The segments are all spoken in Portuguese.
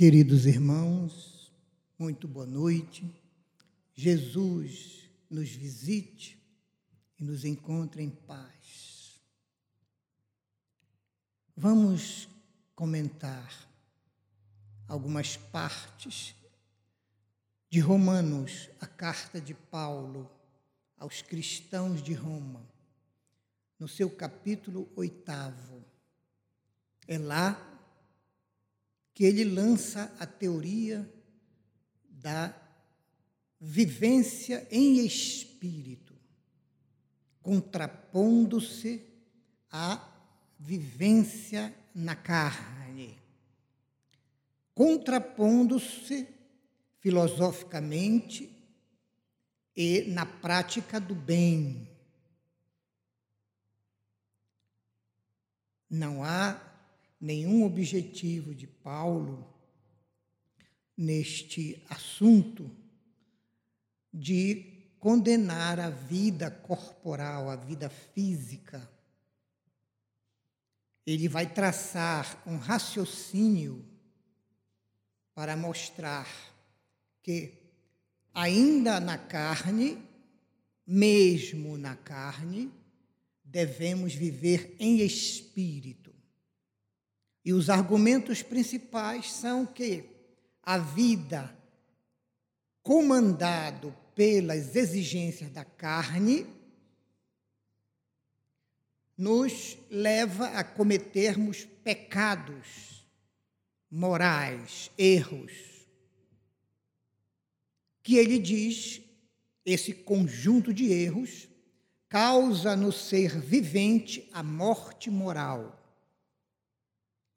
Queridos irmãos, muito boa noite. Jesus nos visite e nos encontre em paz. Vamos comentar algumas partes de Romanos, a carta de Paulo aos cristãos de Roma, no seu capítulo oitavo. É lá que ele lança a teoria da vivência em espírito, contrapondo-se à vivência na carne, contrapondo-se filosoficamente e na prática do bem. Não há nenhum objetivo de Paulo neste assunto de condenar a vida corporal, a vida física. Ele vai traçar um raciocínio para mostrar que ainda na carne, mesmo na carne, devemos viver em espírito. E os argumentos principais são que a vida comandado pelas exigências da carne nos leva a cometermos pecados morais, erros que ele diz, esse conjunto de erros, causa no ser vivente a morte moral.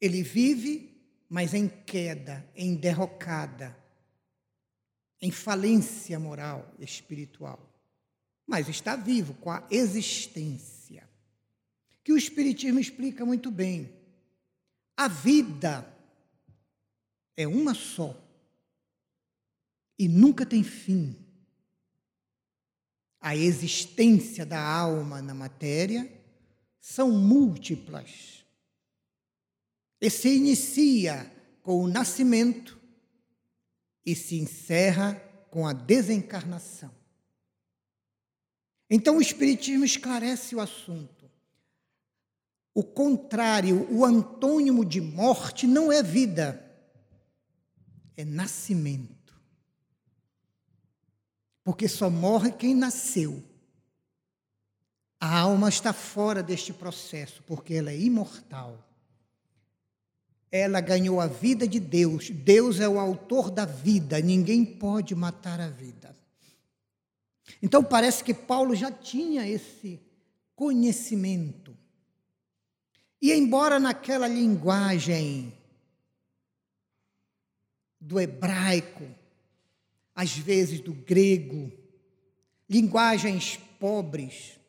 Ele vive, mas em queda, em derrocada, em falência moral, espiritual. Mas está vivo com a existência. Que o Espiritismo explica muito bem. A vida é uma só e nunca tem fim. A existência da alma na matéria são múltiplas. E se inicia com o nascimento e se encerra com a desencarnação. Então o Espiritismo esclarece o assunto. O contrário, o antônimo de morte não é vida, é nascimento porque só morre quem nasceu. A alma está fora deste processo, porque ela é imortal. Ela ganhou a vida de Deus. Deus é o autor da vida, ninguém pode matar a vida. Então parece que Paulo já tinha esse conhecimento. E embora naquela linguagem do hebraico, às vezes do grego, linguagens pobres,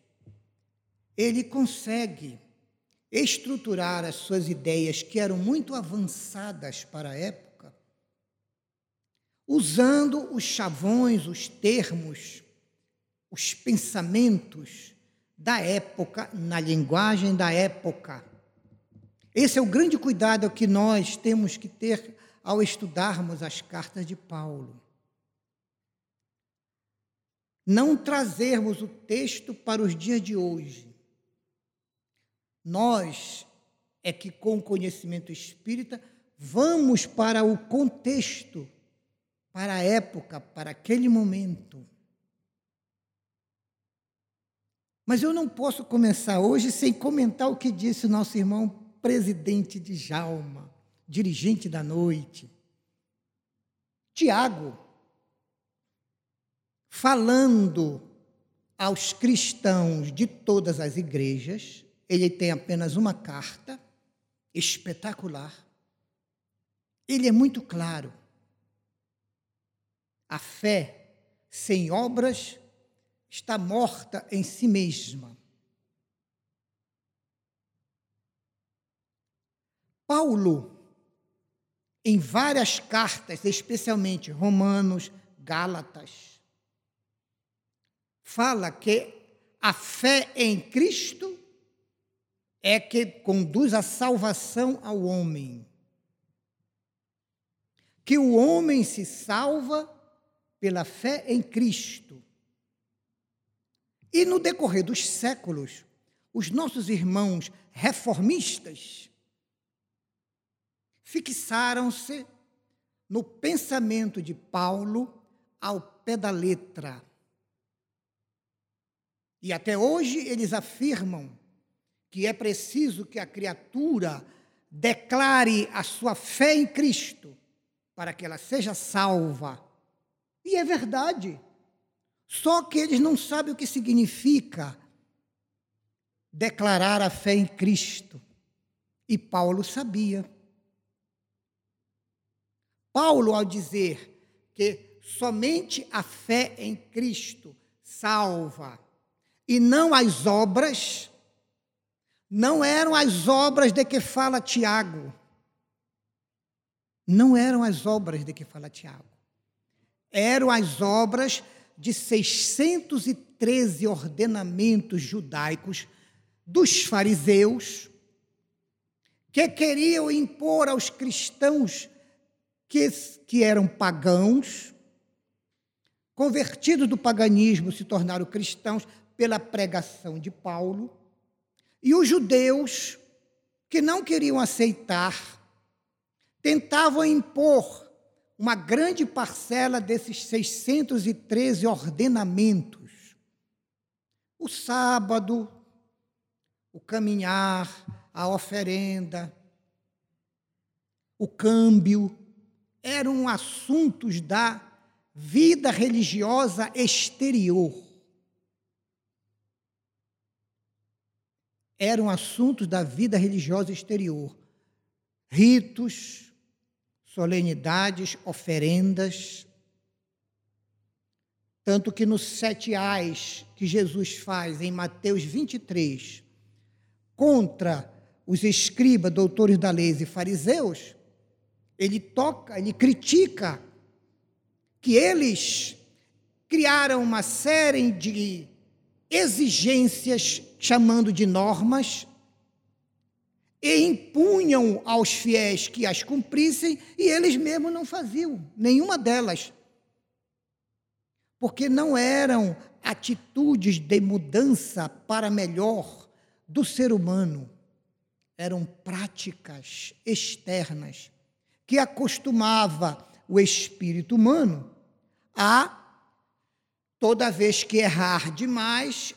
ele consegue estruturar as suas ideias, que eram muito avançadas para a época, usando os chavões, os termos, os pensamentos da época, na linguagem da época. Esse é o grande cuidado que nós temos que ter ao estudarmos as cartas de Paulo não trazermos o texto para os dias de hoje. Nós é que, com o conhecimento espírita, vamos para o contexto, para a época, para aquele momento. Mas eu não posso começar hoje sem comentar o que disse nosso irmão presidente de Jalma, dirigente da noite. Tiago, falando aos cristãos de todas as igrejas, ele tem apenas uma carta espetacular. Ele é muito claro. A fé sem obras está morta em si mesma. Paulo, em várias cartas, especialmente Romanos, Gálatas, fala que a fé em Cristo é que conduz à salvação ao homem. que o homem se salva pela fé em Cristo. E no decorrer dos séculos, os nossos irmãos reformistas fixaram-se no pensamento de Paulo ao pé da letra. E até hoje eles afirmam que é preciso que a criatura declare a sua fé em Cristo para que ela seja salva. E é verdade. Só que eles não sabem o que significa declarar a fé em Cristo. E Paulo sabia. Paulo, ao dizer que somente a fé em Cristo salva e não as obras, não eram as obras de que fala Tiago. Não eram as obras de que fala Tiago. Eram as obras de 613 ordenamentos judaicos dos fariseus que queriam impor aos cristãos que, que eram pagãos, convertidos do paganismo, se tornaram cristãos pela pregação de Paulo, e os judeus que não queriam aceitar, tentavam impor uma grande parcela desses 613 ordenamentos. O sábado, o caminhar, a oferenda, o câmbio, eram assuntos da vida religiosa exterior. Eram assuntos da vida religiosa exterior. Ritos, solenidades, oferendas. Tanto que nos sete ais que Jesus faz em Mateus 23, contra os escribas, doutores da lei e fariseus, ele toca, ele critica que eles criaram uma série de exigências, chamando de normas, e impunham aos fiéis que as cumprissem, e eles mesmos não faziam nenhuma delas. Porque não eram atitudes de mudança para melhor do ser humano eram práticas externas que acostumava o espírito humano a, toda vez que errar demais,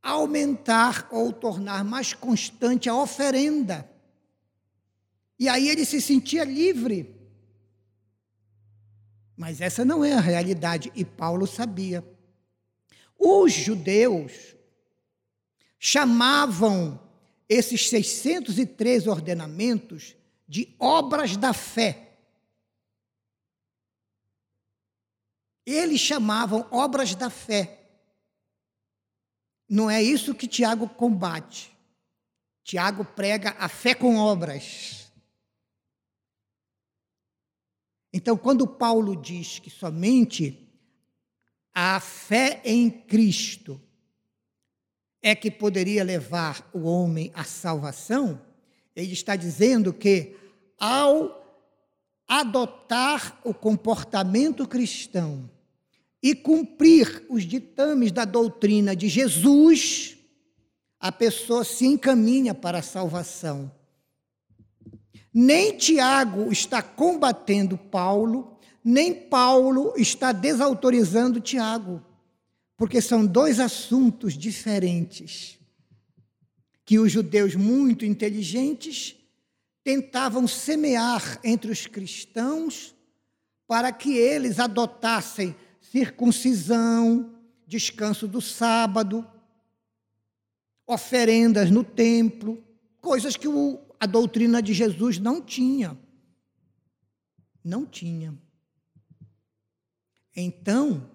aumentar ou tornar mais constante a oferenda. E aí ele se sentia livre. Mas essa não é a realidade, e Paulo sabia. Os judeus chamavam esses 603 ordenamentos de obras da fé. Eles chamavam obras da fé. Não é isso que Tiago combate. Tiago prega a fé com obras. Então, quando Paulo diz que somente a fé em Cristo é que poderia levar o homem à salvação, ele está dizendo que ao adotar o comportamento cristão e cumprir os ditames da doutrina de Jesus, a pessoa se encaminha para a salvação. Nem Tiago está combatendo Paulo, nem Paulo está desautorizando Tiago porque são dois assuntos diferentes que os judeus muito inteligentes tentavam semear entre os cristãos para que eles adotassem circuncisão, descanso do sábado, oferendas no templo, coisas que o, a doutrina de Jesus não tinha. Não tinha. Então,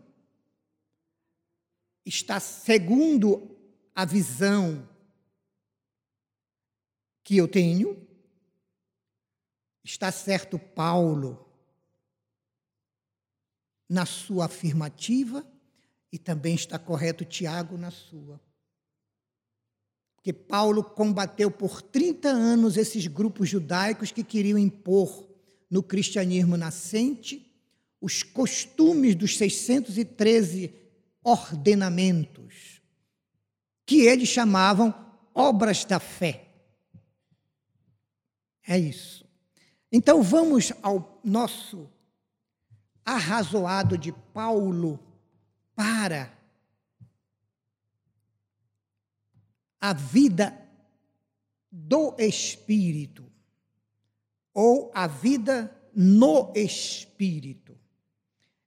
está segundo a visão que eu tenho. Está certo Paulo na sua afirmativa e também está correto Tiago na sua. Porque Paulo combateu por 30 anos esses grupos judaicos que queriam impor no cristianismo nascente os costumes dos 613 ordenamentos, que eles chamavam obras da fé. É isso. Então vamos ao nosso arrazoado de Paulo para a vida do Espírito, ou a vida no Espírito.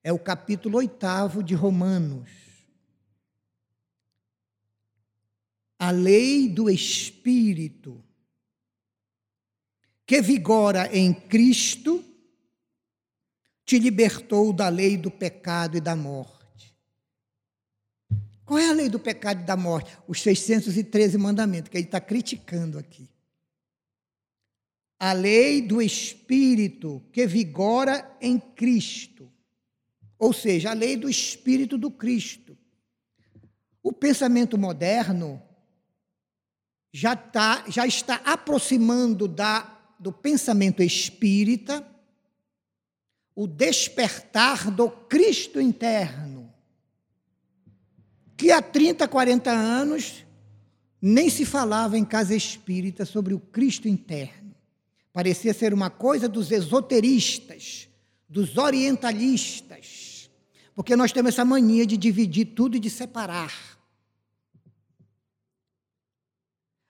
É o capítulo oitavo de Romanos. A lei do Espírito, que vigora em Cristo, te libertou da lei do pecado e da morte. Qual é a lei do pecado e da morte? Os 613 mandamentos, que ele está criticando aqui. A lei do Espírito que vigora em Cristo. Ou seja, a lei do Espírito do Cristo. O pensamento moderno já, tá, já está aproximando da, do pensamento espírita o despertar do Cristo interno, que há 30, 40 anos nem se falava em casa espírita sobre o Cristo interno. Parecia ser uma coisa dos esoteristas, dos orientalistas, porque nós temos essa mania de dividir tudo e de separar.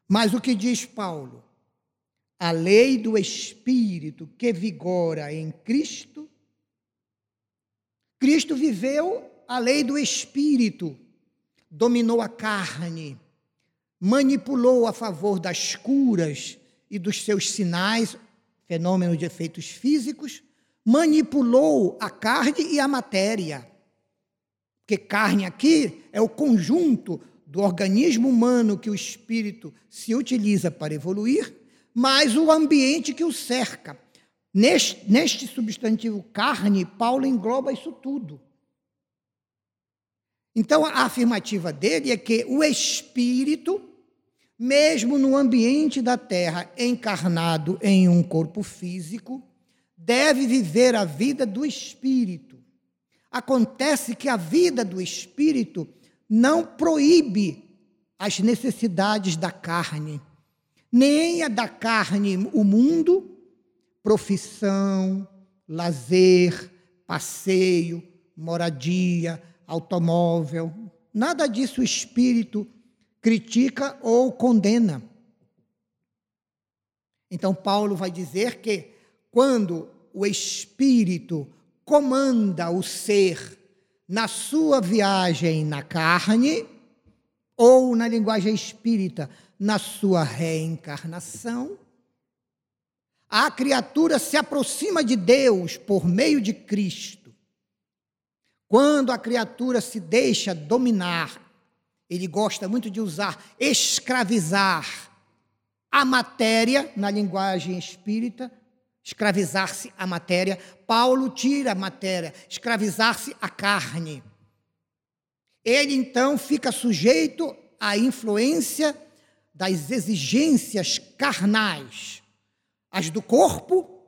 Mas o que diz Paulo? A lei do Espírito que vigora em Cristo Cristo viveu a lei do espírito, dominou a carne, manipulou a favor das curas e dos seus sinais, fenômenos de efeitos físicos, manipulou a carne e a matéria. Porque carne aqui é o conjunto do organismo humano que o espírito se utiliza para evoluir, mais o ambiente que o cerca. Neste, neste substantivo carne, Paulo engloba isso tudo. Então, a afirmativa dele é que o espírito, mesmo no ambiente da terra, encarnado em um corpo físico, deve viver a vida do espírito. Acontece que a vida do espírito não proíbe as necessidades da carne, nem a da carne o mundo, profissão, lazer, passeio, moradia, automóvel. Nada disso o espírito critica ou condena. Então, Paulo vai dizer que quando o espírito comanda o ser na sua viagem na carne, ou na linguagem espírita, na sua reencarnação, a criatura se aproxima de Deus por meio de Cristo. Quando a criatura se deixa dominar, ele gosta muito de usar escravizar a matéria, na linguagem espírita, escravizar-se a matéria. Paulo tira a matéria, escravizar-se a carne. Ele então fica sujeito à influência das exigências carnais as do corpo,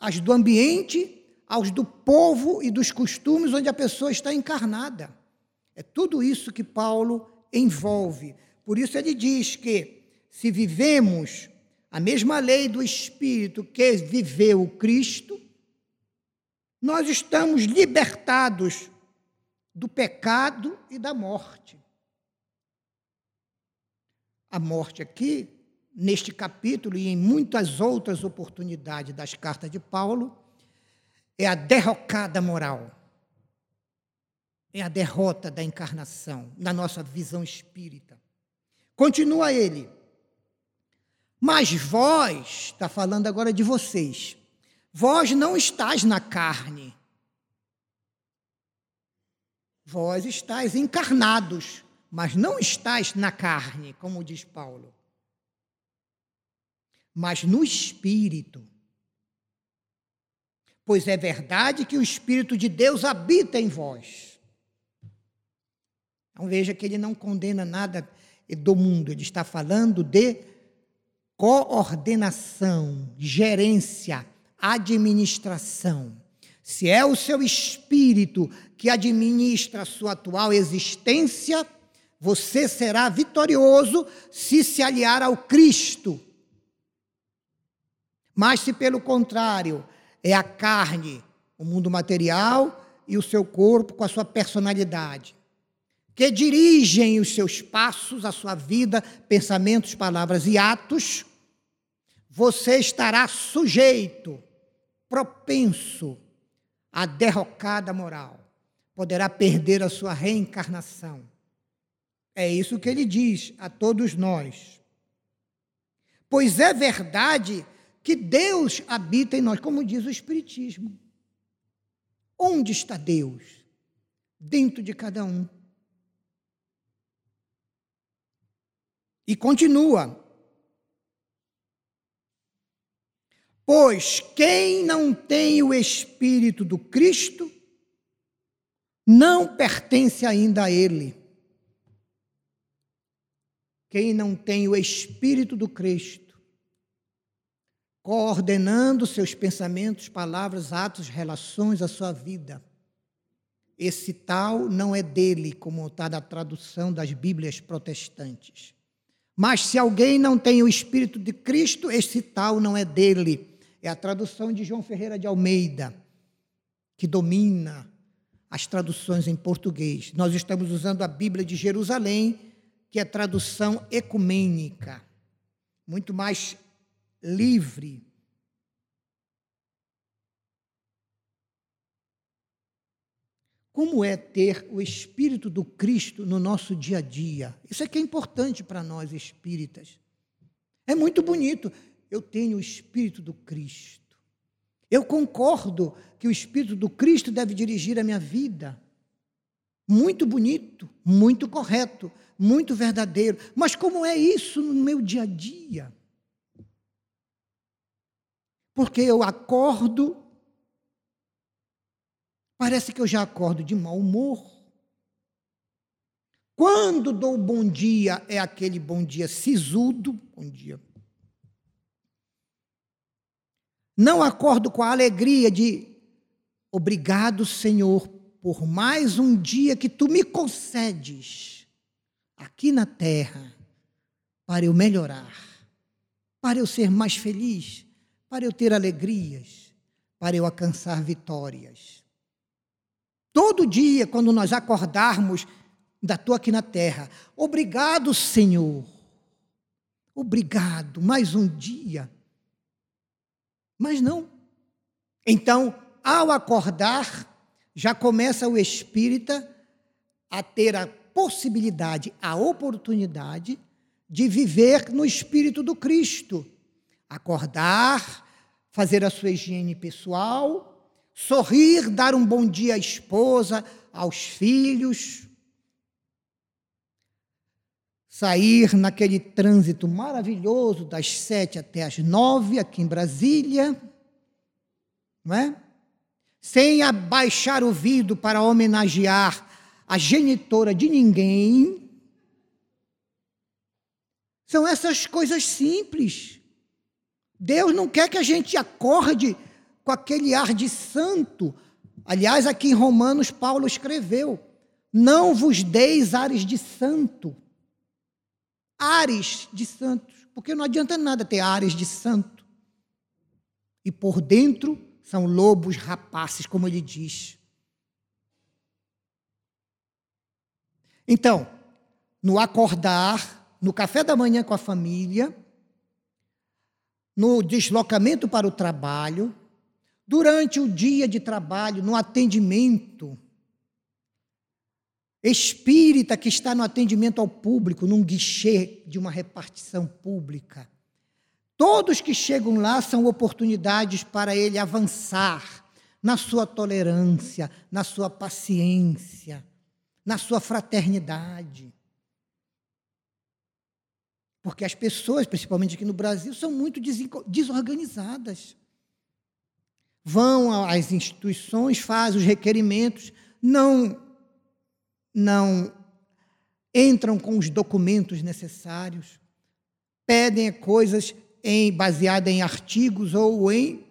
as do ambiente, aos do povo e dos costumes onde a pessoa está encarnada. É tudo isso que Paulo envolve. Por isso ele diz que se vivemos a mesma lei do Espírito que viveu Cristo, nós estamos libertados do pecado e da morte. A morte aqui neste capítulo e em muitas outras oportunidades das cartas de Paulo, é a derrocada moral. É a derrota da encarnação, na nossa visão espírita. Continua ele. Mas vós, está falando agora de vocês, vós não estáis na carne. Vós estáis encarnados, mas não estáis na carne, como diz Paulo mas no espírito. Pois é verdade que o Espírito de Deus habita em vós. Então veja que ele não condena nada do mundo, ele está falando de coordenação, gerência, administração. Se é o seu espírito que administra a sua atual existência, você será vitorioso se se aliar ao Cristo. Mas se pelo contrário, é a carne, o mundo material e o seu corpo com a sua personalidade, que dirigem os seus passos, a sua vida, pensamentos, palavras e atos, você estará sujeito, propenso à derrocada moral. Poderá perder a sua reencarnação é isso que ele diz a todos nós. Pois é verdade que Deus habita em nós, como diz o Espiritismo. Onde está Deus? Dentro de cada um. E continua. Pois quem não tem o Espírito do Cristo, não pertence ainda a Ele. Quem não tem o Espírito do Cristo, coordenando seus pensamentos, palavras, atos, relações, a sua vida, esse tal não é dele, como está na tradução das Bíblias protestantes. Mas se alguém não tem o Espírito de Cristo, esse tal não é dele. É a tradução de João Ferreira de Almeida, que domina as traduções em português. Nós estamos usando a Bíblia de Jerusalém que é tradução ecumênica, muito mais livre. Como é ter o Espírito do Cristo no nosso dia a dia? Isso é que é importante para nós espíritas. É muito bonito. Eu tenho o Espírito do Cristo. Eu concordo que o Espírito do Cristo deve dirigir a minha vida. Muito bonito, muito correto muito verdadeiro. Mas como é isso no meu dia a dia? Porque eu acordo, parece que eu já acordo de mau humor. Quando dou bom dia, é aquele bom dia sisudo, bom dia. Não acordo com a alegria de obrigado, Senhor, por mais um dia que tu me concedes aqui na terra para eu melhorar, para eu ser mais feliz, para eu ter alegrias, para eu alcançar vitórias. Todo dia, quando nós acordarmos, da tua aqui na terra, obrigado, Senhor. Obrigado, mais um dia. Mas não. Então, ao acordar, já começa o espírita a ter a possibilidade, a oportunidade de viver no espírito do Cristo. Acordar, fazer a sua higiene pessoal, sorrir, dar um bom dia à esposa, aos filhos, sair naquele trânsito maravilhoso das sete até as nove aqui em Brasília, não é? Sem abaixar o vidro para homenagear a genitora de ninguém. São essas coisas simples. Deus não quer que a gente acorde com aquele ar de santo. Aliás, aqui em Romanos, Paulo escreveu: Não vos deis ares de santo. Ares de santos. Porque não adianta nada ter ares de santo. E por dentro são lobos rapaces, como ele diz. Então, no acordar, no café da manhã com a família, no deslocamento para o trabalho, durante o dia de trabalho, no atendimento, espírita que está no atendimento ao público, num guichê de uma repartição pública. Todos que chegam lá são oportunidades para ele avançar na sua tolerância, na sua paciência na sua fraternidade. Porque as pessoas, principalmente aqui no Brasil, são muito desorganizadas. Vão às instituições, fazem os requerimentos, não não entram com os documentos necessários, pedem coisas em, baseadas em artigos ou em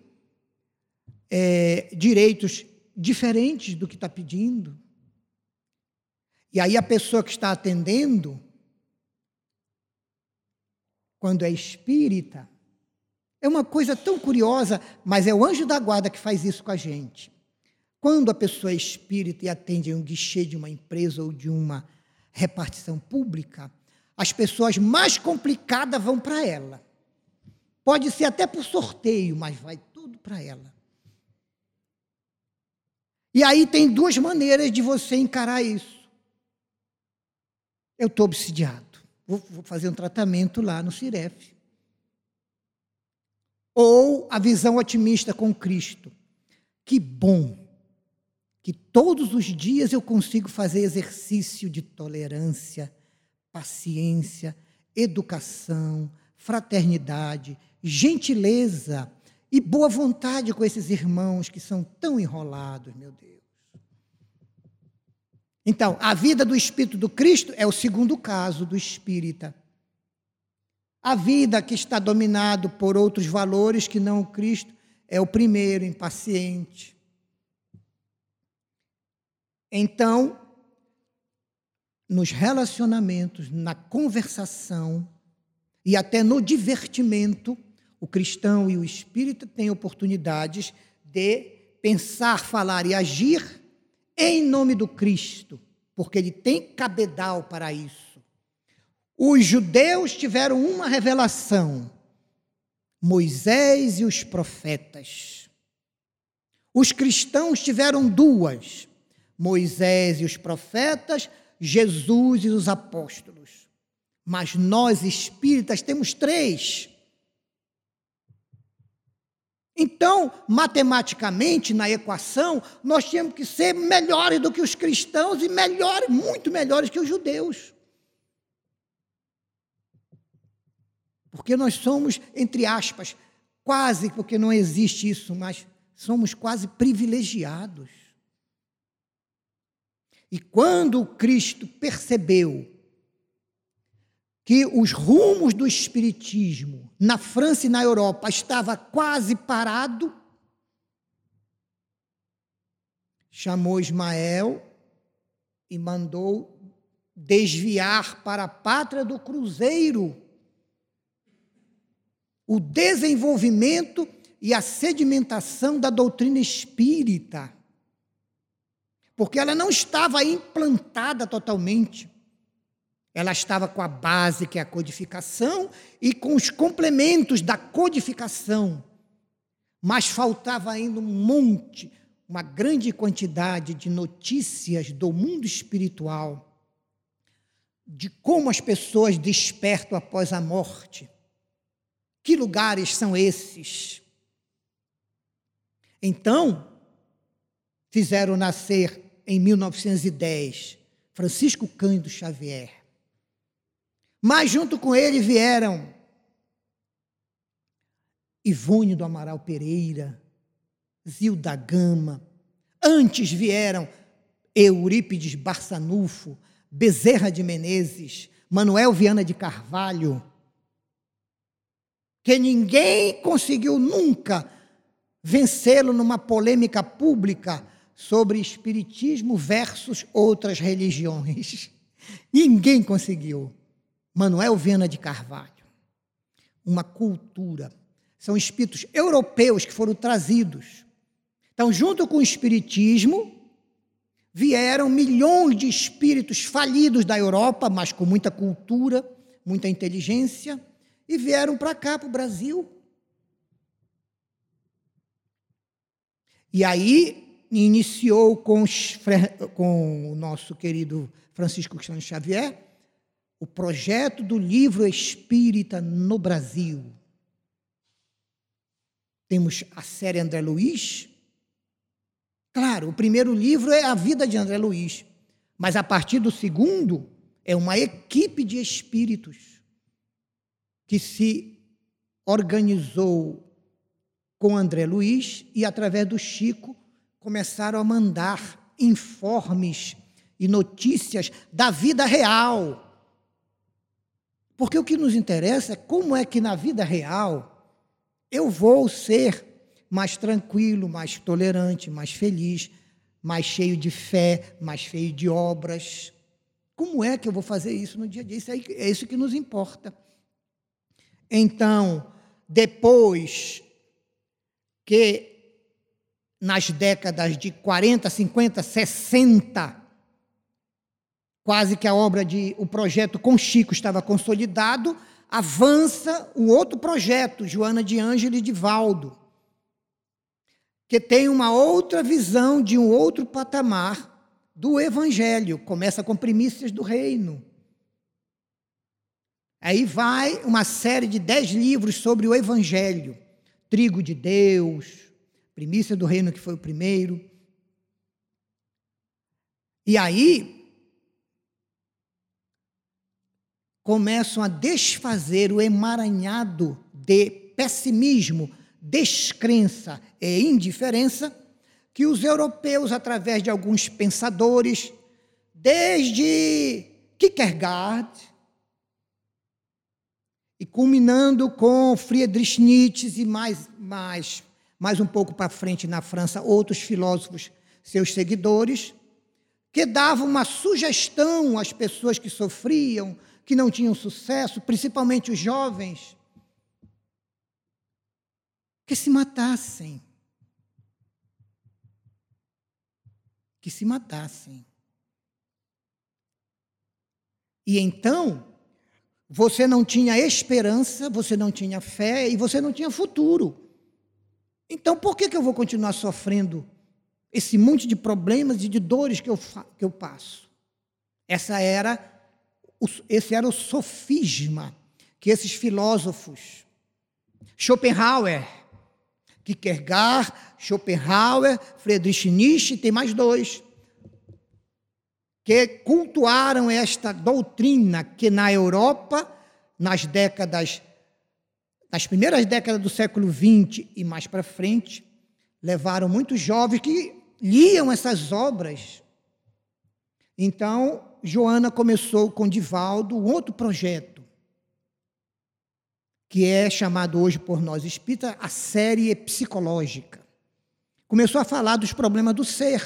é, direitos diferentes do que está pedindo. E aí a pessoa que está atendendo, quando é espírita, é uma coisa tão curiosa, mas é o anjo da guarda que faz isso com a gente. Quando a pessoa é espírita e atende um guichê de uma empresa ou de uma repartição pública, as pessoas mais complicadas vão para ela. Pode ser até por sorteio, mas vai tudo para ela. E aí tem duas maneiras de você encarar isso. Eu estou obsidiado. Vou, fazer um tratamento lá no Ciref. Ou a visão otimista com Cristo. Que bom que todos os dias eu consigo fazer exercício de tolerância, paciência, educação, fraternidade, gentileza e boa vontade com esses irmãos que são tão enrolados, meu Deus. Então, a vida do Espírito do Cristo é o segundo caso do espírita. A vida que está dominado por outros valores que não o Cristo é o primeiro, impaciente. Então, nos relacionamentos, na conversação e até no divertimento, o cristão e o espírita têm oportunidades de pensar, falar e agir em nome do Cristo, porque ele tem cabedal para isso. Os judeus tiveram uma revelação: Moisés e os profetas. Os cristãos tiveram duas: Moisés e os profetas, Jesus e os apóstolos. Mas nós espíritas temos três. Então, matematicamente, na equação, nós tínhamos que ser melhores do que os cristãos e melhores, muito melhores que os judeus. Porque nós somos, entre aspas, quase, porque não existe isso, mas somos quase privilegiados. E quando Cristo percebeu que os rumos do espiritismo na França e na Europa estava quase parado, chamou Ismael e mandou desviar para a pátria do cruzeiro o desenvolvimento e a sedimentação da doutrina espírita. Porque ela não estava implantada totalmente. Ela estava com a base, que é a codificação, e com os complementos da codificação. Mas faltava ainda um monte, uma grande quantidade de notícias do mundo espiritual, de como as pessoas despertam após a morte. Que lugares são esses? Então, fizeram nascer em 1910 Francisco Cândido Xavier mas junto com ele vieram Ivone do Amaral Pereira, Zilda Gama. Antes vieram Eurípides Barçanufo, Bezerra de Menezes, Manuel Viana de Carvalho, que ninguém conseguiu nunca vencê-lo numa polêmica pública sobre espiritismo versus outras religiões. Ninguém conseguiu. Manuel Viana de Carvalho. Uma cultura. São espíritos europeus que foram trazidos. Então, junto com o espiritismo, vieram milhões de espíritos falidos da Europa, mas com muita cultura, muita inteligência, e vieram para cá, para o Brasil. E aí iniciou com, os, com o nosso querido Francisco Cristiano Xavier o projeto do livro espírita no Brasil. Temos a série André Luiz. Claro, o primeiro livro é a vida de André Luiz, mas a partir do segundo é uma equipe de espíritos que se organizou com André Luiz e, através do Chico, começaram a mandar informes e notícias da vida real porque o que nos interessa é como é que na vida real eu vou ser mais tranquilo, mais tolerante, mais feliz, mais cheio de fé, mais cheio de obras. Como é que eu vou fazer isso no dia a dia? Isso é isso que nos importa. Então, depois que nas décadas de 40, 50, 60, quase que a obra de o projeto com Chico estava consolidado, avança o outro projeto, Joana de Ângelo e de Valdo, que tem uma outra visão de um outro patamar do evangelho, começa com primícias do reino. Aí vai uma série de dez livros sobre o evangelho, trigo de Deus, primícia do reino que foi o primeiro. E aí começam a desfazer o emaranhado de pessimismo, descrença e indiferença que os europeus, através de alguns pensadores, desde Kierkegaard, e culminando com Friedrich Nietzsche e mais, mais, mais um pouco para frente na França, outros filósofos, seus seguidores, que davam uma sugestão às pessoas que sofriam, que não tinham sucesso, principalmente os jovens, que se matassem. Que se matassem. E então, você não tinha esperança, você não tinha fé e você não tinha futuro. Então, por que, que eu vou continuar sofrendo esse monte de problemas e de dores que eu, que eu passo? Essa era esse era o sofisma que esses filósofos, Schopenhauer, Kierkegaard, Schopenhauer, Friedrich Nietzsche, tem mais dois, que cultuaram esta doutrina que na Europa, nas décadas, nas primeiras décadas do século XX e mais para frente, levaram muitos jovens que liam essas obras. Então, Joana começou com Divaldo um outro projeto, que é chamado hoje por nós espírita a série psicológica. Começou a falar dos problemas do ser,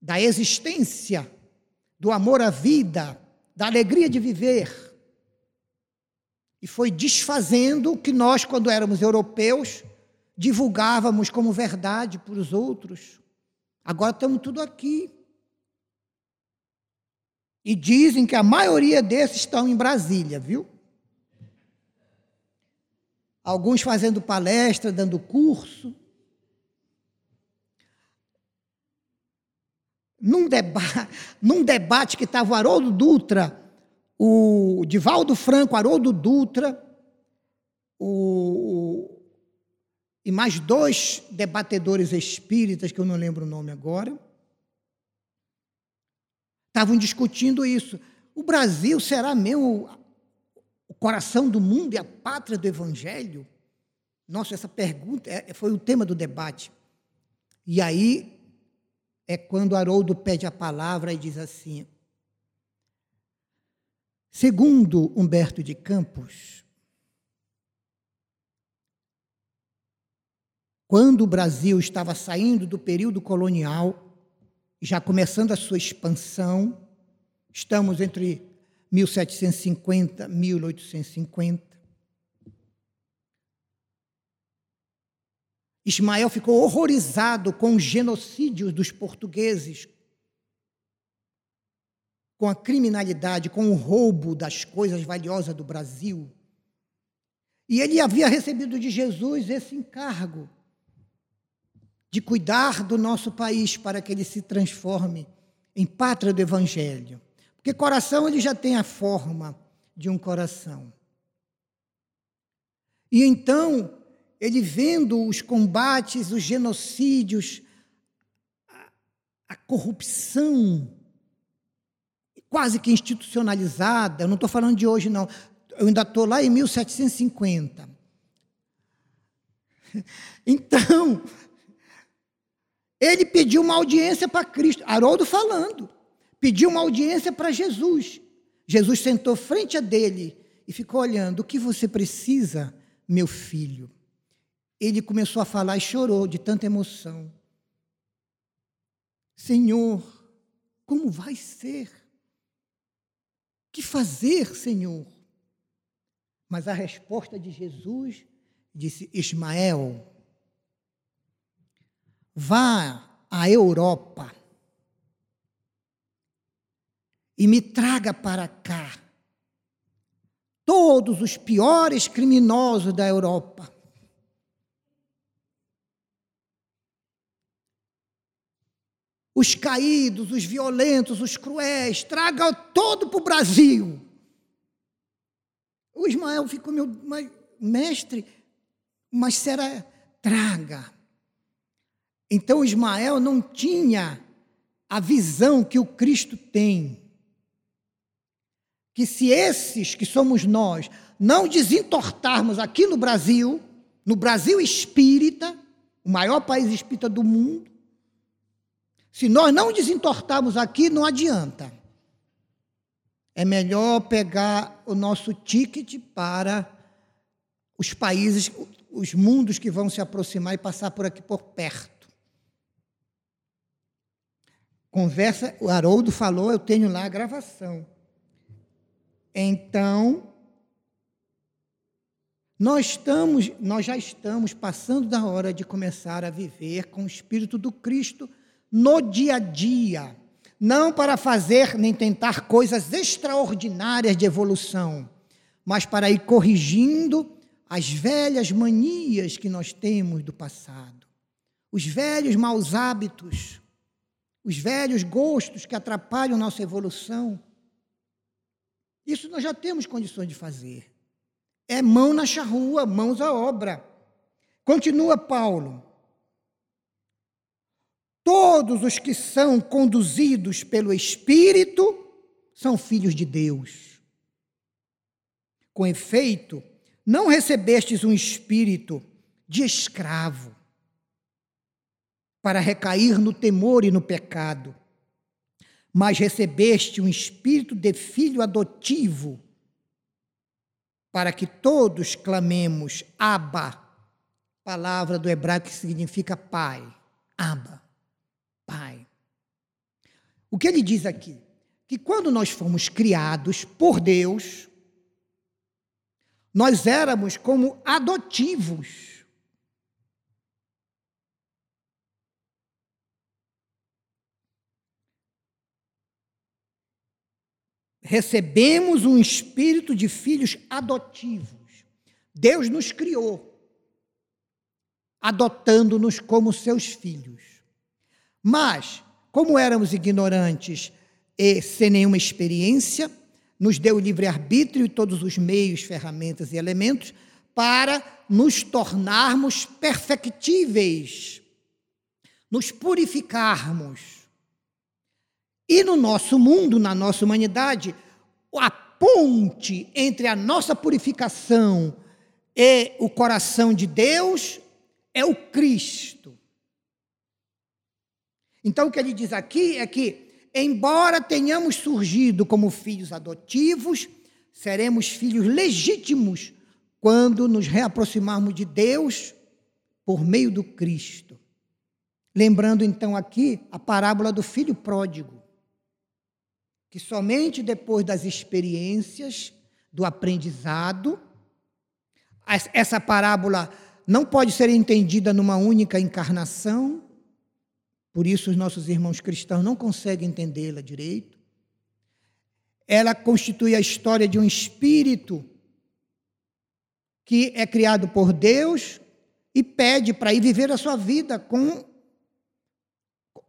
da existência, do amor à vida, da alegria de viver. E foi desfazendo o que nós, quando éramos europeus, divulgávamos como verdade para os outros. Agora estamos tudo aqui. E dizem que a maioria desses estão em Brasília, viu? Alguns fazendo palestra, dando curso. Num, deba num debate que estava o Haroldo Dutra, o Divaldo Franco, Haroldo Dutra, o, o, e mais dois debatedores espíritas, que eu não lembro o nome agora, estavam discutindo isso. O Brasil será mesmo o coração do mundo e a pátria do Evangelho? Nossa, essa pergunta é, foi o tema do debate. E aí é quando Haroldo pede a palavra e diz assim: segundo Humberto de Campos, quando o Brasil estava saindo do período colonial, já começando a sua expansão. Estamos entre 1750 e 1850. Ismael ficou horrorizado com o genocídio dos portugueses, com a criminalidade, com o roubo das coisas valiosas do Brasil. E ele havia recebido de Jesus esse encargo de cuidar do nosso país para que ele se transforme em pátria do evangelho. Porque coração ele já tem a forma de um coração. E então, ele vendo os combates, os genocídios, a, corrupção quase que institucionalizada, eu não estou falando de hoje, não, eu ainda estou lá em 1750. Então, ele pediu uma audiência para Cristo, Haroldo falando, pediu uma audiência para Jesus. Jesus sentou frente a dele e ficou olhando: O que você precisa, meu filho? ele começou a falar e chorou de tanta emoção. Senhor, como vai ser? Que fazer, Senhor? Mas a resposta de Jesus disse: Ismael, vá à Europa e me traga para cá todos os piores criminosos da Europa. Os caídos, os violentos, os cruéis, traga todo para o Brasil. O Ismael ficou meu mestre, mas será traga. Então Ismael não tinha a visão que o Cristo tem. Que se esses que somos nós não desentortarmos aqui no Brasil, no Brasil espírita, o maior país espírita do mundo, se nós não desentortarmos aqui, não adianta. É melhor pegar o nosso ticket para os países, os mundos que vão se aproximar e passar por aqui por perto. Conversa, o Haroldo falou, eu tenho lá a gravação. Então, nós estamos, nós já estamos passando da hora de começar a viver com o espírito do Cristo no dia a dia, não para fazer nem tentar coisas extraordinárias de evolução, mas para ir corrigindo as velhas manias que nós temos do passado, os velhos maus hábitos, os velhos gostos que atrapalham nossa evolução. Isso nós já temos condições de fazer. É mão na charrua, mãos à obra. Continua Paulo. Todos os que são conduzidos pelo Espírito são filhos de Deus. Com efeito, não recebestes um espírito de escravo para recair no temor e no pecado, mas recebeste um espírito de filho adotivo, para que todos clamemos Abba, palavra do hebraico que significa pai, Abba, pai. O que ele diz aqui? Que quando nós fomos criados por Deus, nós éramos como adotivos recebemos um espírito de filhos adotivos. Deus nos criou, adotando-nos como seus filhos. Mas, como éramos ignorantes e sem nenhuma experiência, nos deu o livre-arbítrio e todos os meios, ferramentas e elementos para nos tornarmos perfectíveis, nos purificarmos e no nosso mundo, na nossa humanidade, a ponte entre a nossa purificação e o coração de Deus é o Cristo. Então, o que ele diz aqui é que, embora tenhamos surgido como filhos adotivos, seremos filhos legítimos quando nos reaproximarmos de Deus por meio do Cristo. Lembrando então aqui a parábola do filho pródigo que somente depois das experiências, do aprendizado, essa parábola não pode ser entendida numa única encarnação, por isso os nossos irmãos cristãos não conseguem entendê-la direito. Ela constitui a história de um espírito que é criado por Deus e pede para ir viver a sua vida com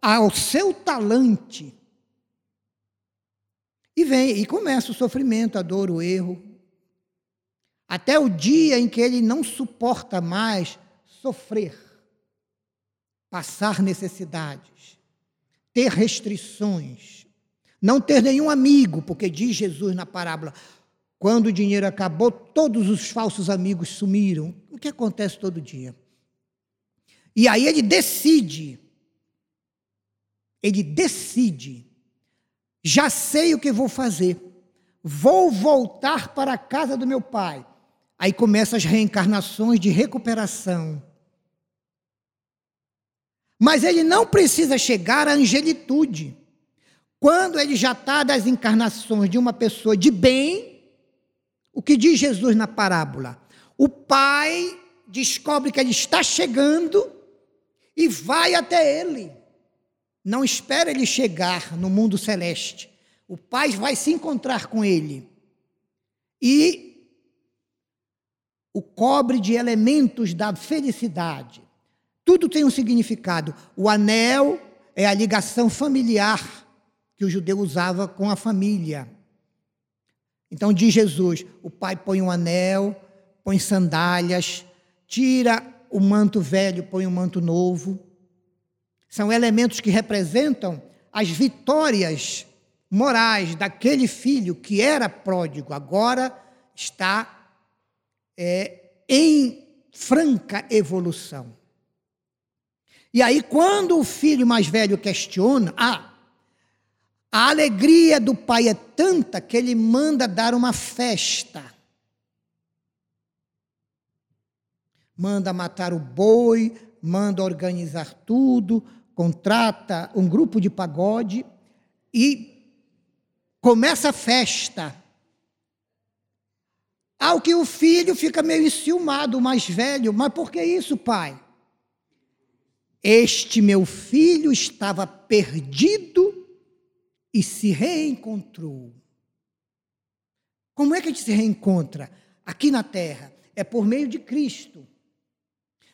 ao seu talante e vem, e começa o sofrimento, a dor, o erro. Até o dia em que ele não suporta mais sofrer, passar necessidades, ter restrições, não ter nenhum amigo, porque diz Jesus na parábola: quando o dinheiro acabou, todos os falsos amigos sumiram. O que acontece todo dia? E aí ele decide, ele decide já sei o que vou fazer. Vou voltar para a casa do meu pai. Aí começam as reencarnações de recuperação. Mas ele não precisa chegar à angelitude. Quando ele já está das encarnações de uma pessoa de bem, o que diz Jesus na parábola? O pai descobre que ele está chegando e vai até ele. Não espera ele chegar no mundo celeste. O pai vai se encontrar com ele. E o cobre de elementos da felicidade. Tudo tem um significado. O anel é a ligação familiar que o judeu usava com a família. Então diz Jesus: o pai põe um anel, põe sandálias, tira o manto velho, põe um manto novo. São elementos que representam as vitórias morais daquele filho que era pródigo, agora está é, em franca evolução. E aí, quando o filho mais velho questiona, ah, a alegria do pai é tanta que ele manda dar uma festa. Manda matar o boi, manda organizar tudo, contrata um grupo de pagode e começa a festa. Ao que o filho fica meio enciumado, mais velho, mas por que isso, pai? Este meu filho estava perdido e se reencontrou. Como é que a gente se reencontra? Aqui na terra. É por meio de Cristo.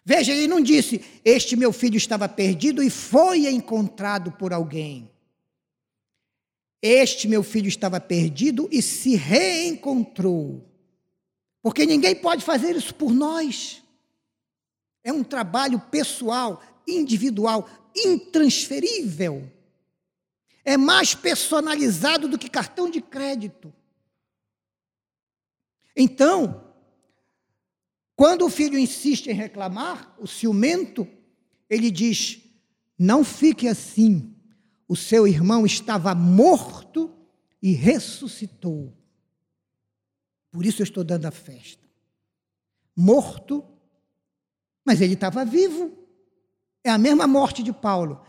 Veja, ele não disse: Este meu filho estava perdido e foi encontrado por alguém. Este meu filho estava perdido e se reencontrou. Porque ninguém pode fazer isso por nós. É um trabalho pessoal, individual, intransferível. É mais personalizado do que cartão de crédito. Então, quando o filho insiste em reclamar, o ciumento, ele diz: Não fique assim. O seu irmão estava morto e ressuscitou. Por isso eu estou dando a festa. Morto, mas ele estava vivo. É a mesma morte de Paulo.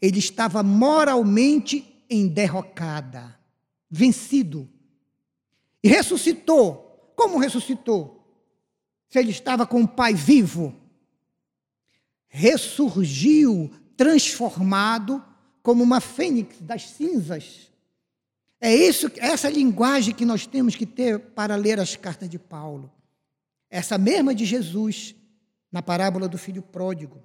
Ele estava moralmente enderrocada, vencido. E ressuscitou. Como ressuscitou? Se ele estava com o Pai vivo, ressurgiu transformado como uma fênix das cinzas. É isso, essa linguagem que nós temos que ter para ler as cartas de Paulo. Essa mesma de Jesus na parábola do filho pródigo.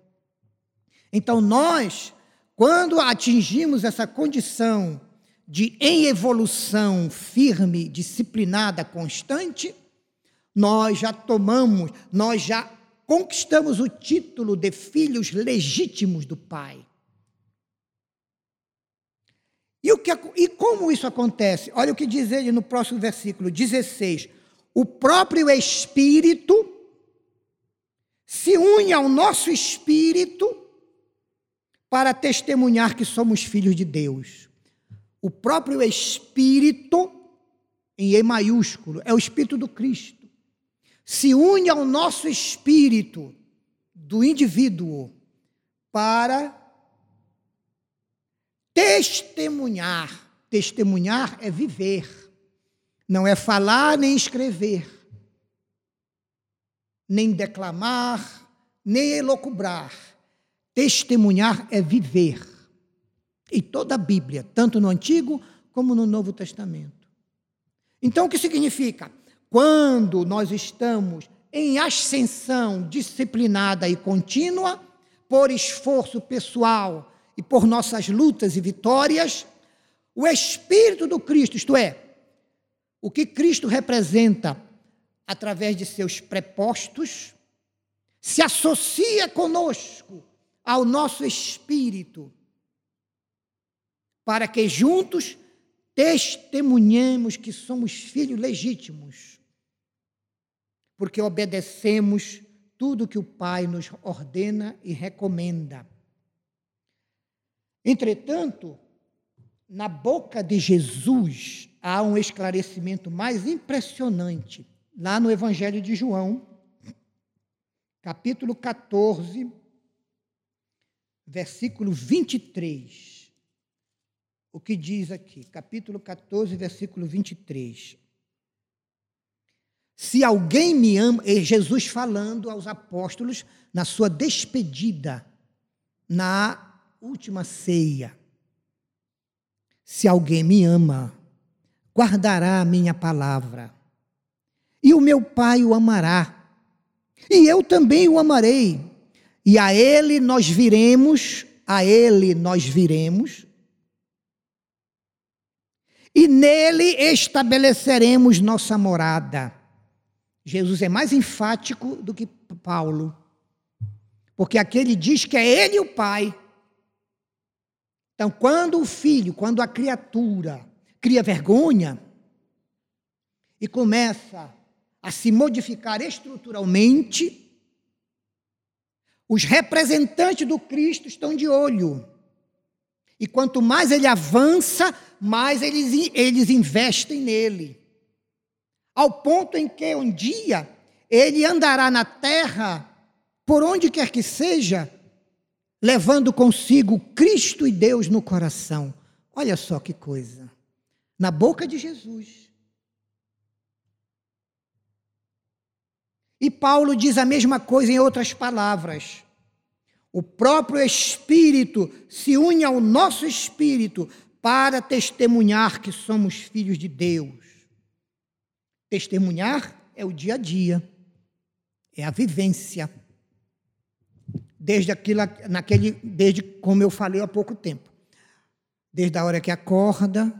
Então, nós, quando atingimos essa condição de em evolução firme, disciplinada, constante, nós já tomamos, nós já conquistamos o título de filhos legítimos do Pai. E, o que, e como isso acontece? Olha o que diz ele no próximo versículo 16. O próprio Espírito se une ao nosso espírito para testemunhar que somos filhos de Deus. O próprio Espírito, em E maiúsculo, é o Espírito do Cristo. Se une ao nosso espírito do indivíduo para testemunhar. Testemunhar é viver, não é falar nem escrever, nem declamar, nem elocubrar Testemunhar é viver. E toda a Bíblia, tanto no Antigo como no Novo Testamento. Então, o que significa? Quando nós estamos em ascensão disciplinada e contínua, por esforço pessoal e por nossas lutas e vitórias, o Espírito do Cristo, isto é, o que Cristo representa através de seus prepostos, se associa conosco ao nosso espírito, para que juntos testemunhemos que somos filhos legítimos, porque obedecemos tudo que o Pai nos ordena e recomenda. Entretanto, na boca de Jesus há um esclarecimento mais impressionante, lá no Evangelho de João, capítulo 14, versículo 23. O que diz aqui? Capítulo 14, versículo 23. Se alguém me ama, é Jesus falando aos apóstolos na sua despedida, na última ceia. Se alguém me ama, guardará a minha palavra, e o meu Pai o amará, e eu também o amarei, e a ele nós viremos, a ele nós viremos, e nele estabeleceremos nossa morada. Jesus é mais enfático do que Paulo, porque aquele diz que é ele o Pai. Então, quando o filho, quando a criatura cria vergonha e começa a se modificar estruturalmente, os representantes do Cristo estão de olho. E quanto mais ele avança, mais eles, eles investem nele ao ponto em que um dia ele andará na terra, por onde quer que seja, levando consigo Cristo e Deus no coração. Olha só que coisa. Na boca de Jesus. E Paulo diz a mesma coisa em outras palavras. O próprio Espírito se une ao nosso espírito para testemunhar que somos filhos de Deus. Testemunhar é o dia a dia, é a vivência. Desde aquilo, naquele, desde como eu falei há pouco tempo. Desde a hora que acorda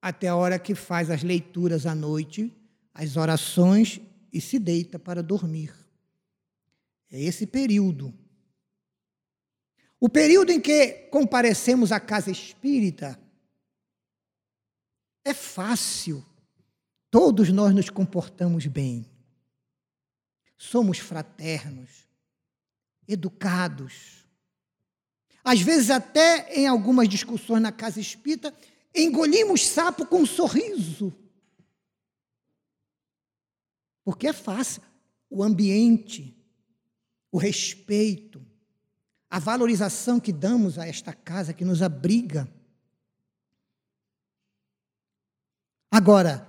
até a hora que faz as leituras à noite, as orações e se deita para dormir. É esse período. O período em que comparecemos à casa espírita é fácil Todos nós nos comportamos bem. Somos fraternos, educados. Às vezes, até em algumas discussões na casa espírita, engolimos sapo com um sorriso. Porque é fácil. O ambiente, o respeito, a valorização que damos a esta casa que nos abriga. Agora,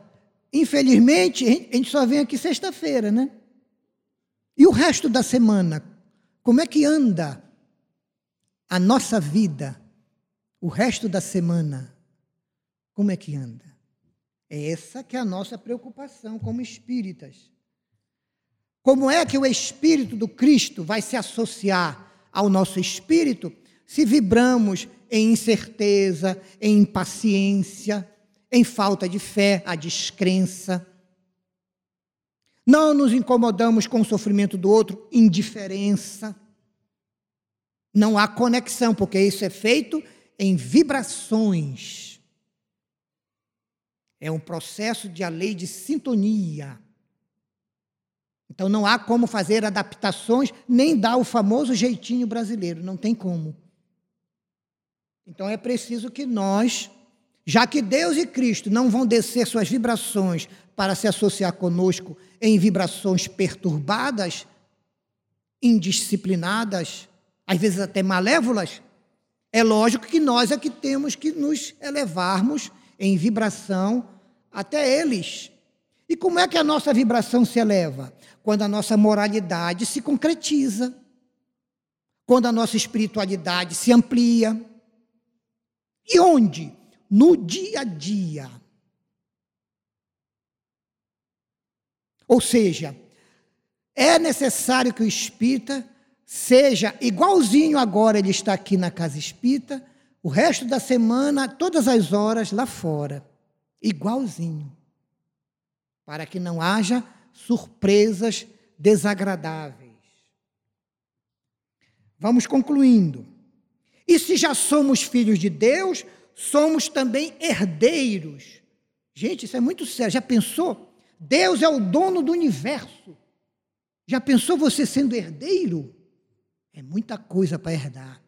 Infelizmente, a gente só vem aqui sexta-feira, né? E o resto da semana? Como é que anda a nossa vida? O resto da semana? Como é que anda? É essa que é a nossa preocupação como espíritas. Como é que o espírito do Cristo vai se associar ao nosso espírito se vibramos em incerteza, em impaciência, em falta de fé, a descrença. Não nos incomodamos com o sofrimento do outro, indiferença. Não há conexão, porque isso é feito em vibrações. É um processo de a lei de sintonia. Então não há como fazer adaptações, nem dar o famoso jeitinho brasileiro, não tem como. Então é preciso que nós já que Deus e Cristo não vão descer suas vibrações para se associar conosco em vibrações perturbadas, indisciplinadas, às vezes até malévolas, é lógico que nós é que temos que nos elevarmos em vibração até eles. E como é que a nossa vibração se eleva? Quando a nossa moralidade se concretiza, quando a nossa espiritualidade se amplia. E onde? No dia a dia. Ou seja, é necessário que o espírita seja igualzinho agora ele está aqui na casa espírita, o resto da semana, todas as horas lá fora, igualzinho. Para que não haja surpresas desagradáveis. Vamos concluindo. E se já somos filhos de Deus, somos também herdeiros. Gente, isso é muito sério. Já pensou? Deus é o dono do universo. Já pensou você sendo herdeiro? É muita coisa para herdar.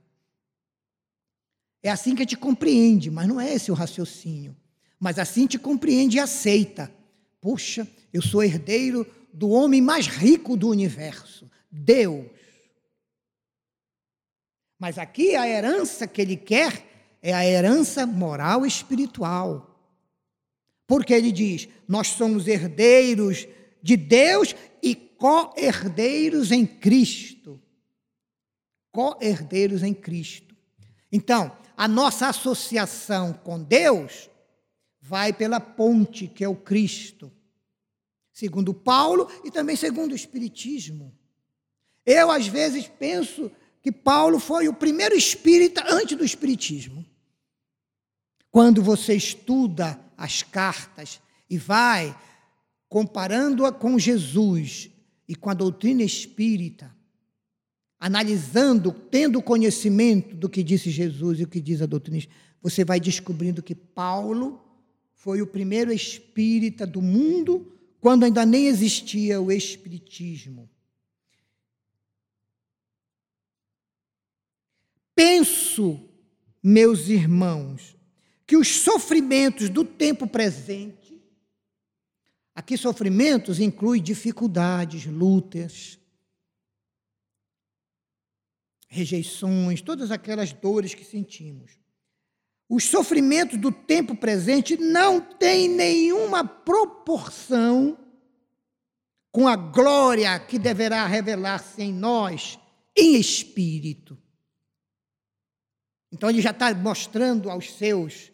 É assim que gente compreende, mas não é esse o raciocínio. Mas assim te compreende e aceita. Puxa, eu sou herdeiro do homem mais rico do universo, Deus. Mas aqui a herança que ele quer é a herança moral espiritual. Porque ele diz: nós somos herdeiros de Deus e co-herdeiros em Cristo. Co-herdeiros em Cristo. Então, a nossa associação com Deus vai pela ponte que é o Cristo. Segundo Paulo e também segundo o Espiritismo. Eu, às vezes, penso que Paulo foi o primeiro espírita antes do Espiritismo. Quando você estuda as cartas e vai comparando-a com Jesus e com a doutrina espírita, analisando, tendo conhecimento do que disse Jesus e o que diz a doutrina você vai descobrindo que Paulo foi o primeiro espírita do mundo quando ainda nem existia o espiritismo. Penso, meus irmãos, que os sofrimentos do tempo presente, aqui sofrimentos inclui dificuldades, lutas, rejeições, todas aquelas dores que sentimos. Os sofrimentos do tempo presente não têm nenhuma proporção com a glória que deverá revelar-se em nós em espírito. Então ele já está mostrando aos seus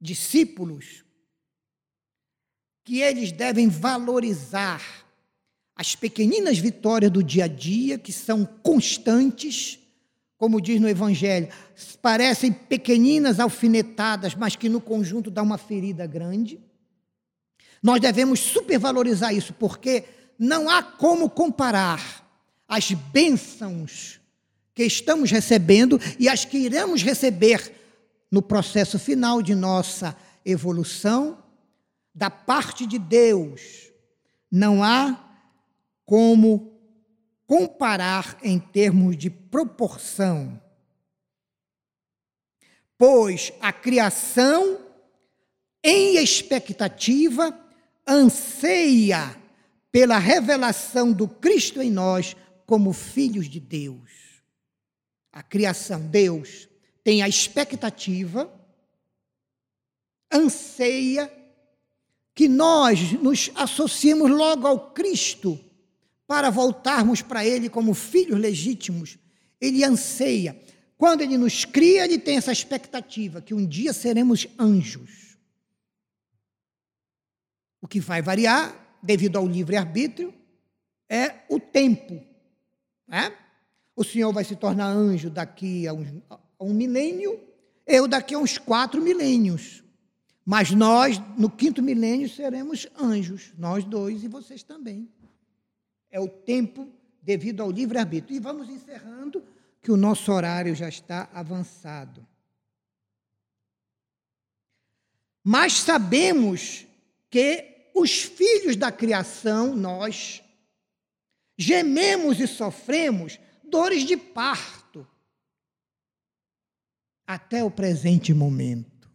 discípulos que eles devem valorizar as pequeninas vitórias do dia a dia, que são constantes, como diz no Evangelho, parecem pequeninas alfinetadas, mas que no conjunto dá uma ferida grande. Nós devemos supervalorizar isso, porque não há como comparar as bênçãos que estamos recebendo e as que iremos receber no processo final de nossa evolução, da parte de Deus, não há como comparar em termos de proporção. Pois a criação, em expectativa, anseia pela revelação do Cristo em nós como filhos de Deus a criação, Deus, tem a expectativa, anseia que nós nos associemos logo ao Cristo para voltarmos para Ele como filhos legítimos. Ele anseia. Quando Ele nos cria, Ele tem essa expectativa que um dia seremos anjos. O que vai variar, devido ao livre-arbítrio, é o tempo. Né? O senhor vai se tornar anjo daqui a, a um milênio, eu daqui a uns quatro milênios. Mas nós, no quinto milênio, seremos anjos, nós dois e vocês também. É o tempo devido ao livre-arbítrio. E vamos encerrando, que o nosso horário já está avançado. Mas sabemos que os filhos da criação, nós, gememos e sofremos dores de parto até o presente momento.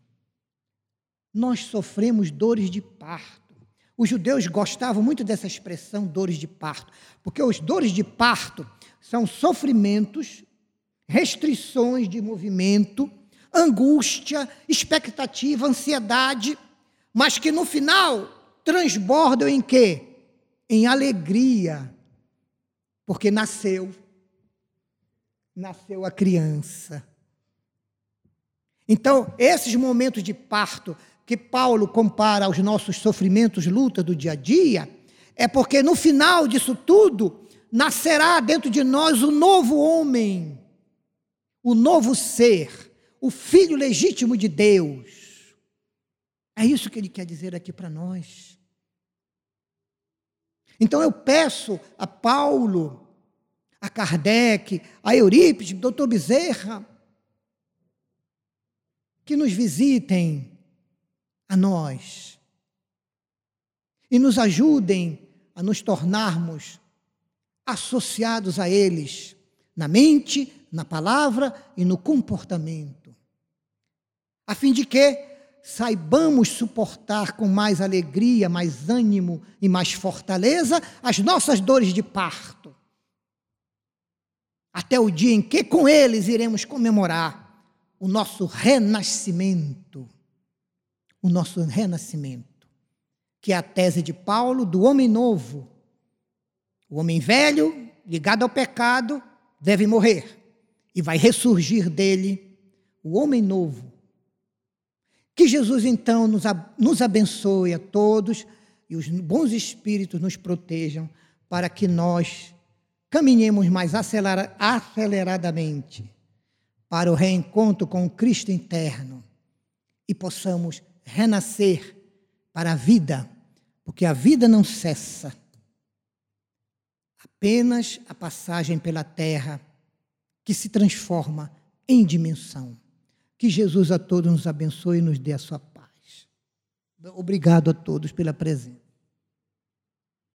Nós sofremos dores de parto. Os judeus gostavam muito dessa expressão dores de parto, porque os dores de parto são sofrimentos, restrições de movimento, angústia, expectativa, ansiedade, mas que no final transbordam em quê? Em alegria, porque nasceu nasceu a criança. Então, esses momentos de parto que Paulo compara aos nossos sofrimentos, lutas do dia a dia, é porque no final disso tudo nascerá dentro de nós o novo homem, o novo ser, o filho legítimo de Deus. É isso que ele quer dizer aqui para nós. Então eu peço a Paulo a Kardec, a Eurípides, doutor Bezerra, que nos visitem a nós e nos ajudem a nos tornarmos associados a eles na mente, na palavra e no comportamento, a fim de que saibamos suportar com mais alegria, mais ânimo e mais fortaleza as nossas dores de parto. Até o dia em que com eles iremos comemorar o nosso renascimento. O nosso renascimento, que é a tese de Paulo do homem novo. O homem velho, ligado ao pecado, deve morrer e vai ressurgir dele o homem novo. Que Jesus então nos, abençoe a todos e os bons espíritos nos protejam para que nós caminhemos mais aceleradamente para o reencontro com o Cristo interno e possamos renascer para a vida, porque a vida não cessa. Apenas a passagem pela terra que se transforma em dimensão. Que Jesus a todos nos abençoe e nos dê a sua paz. Obrigado a todos pela presença.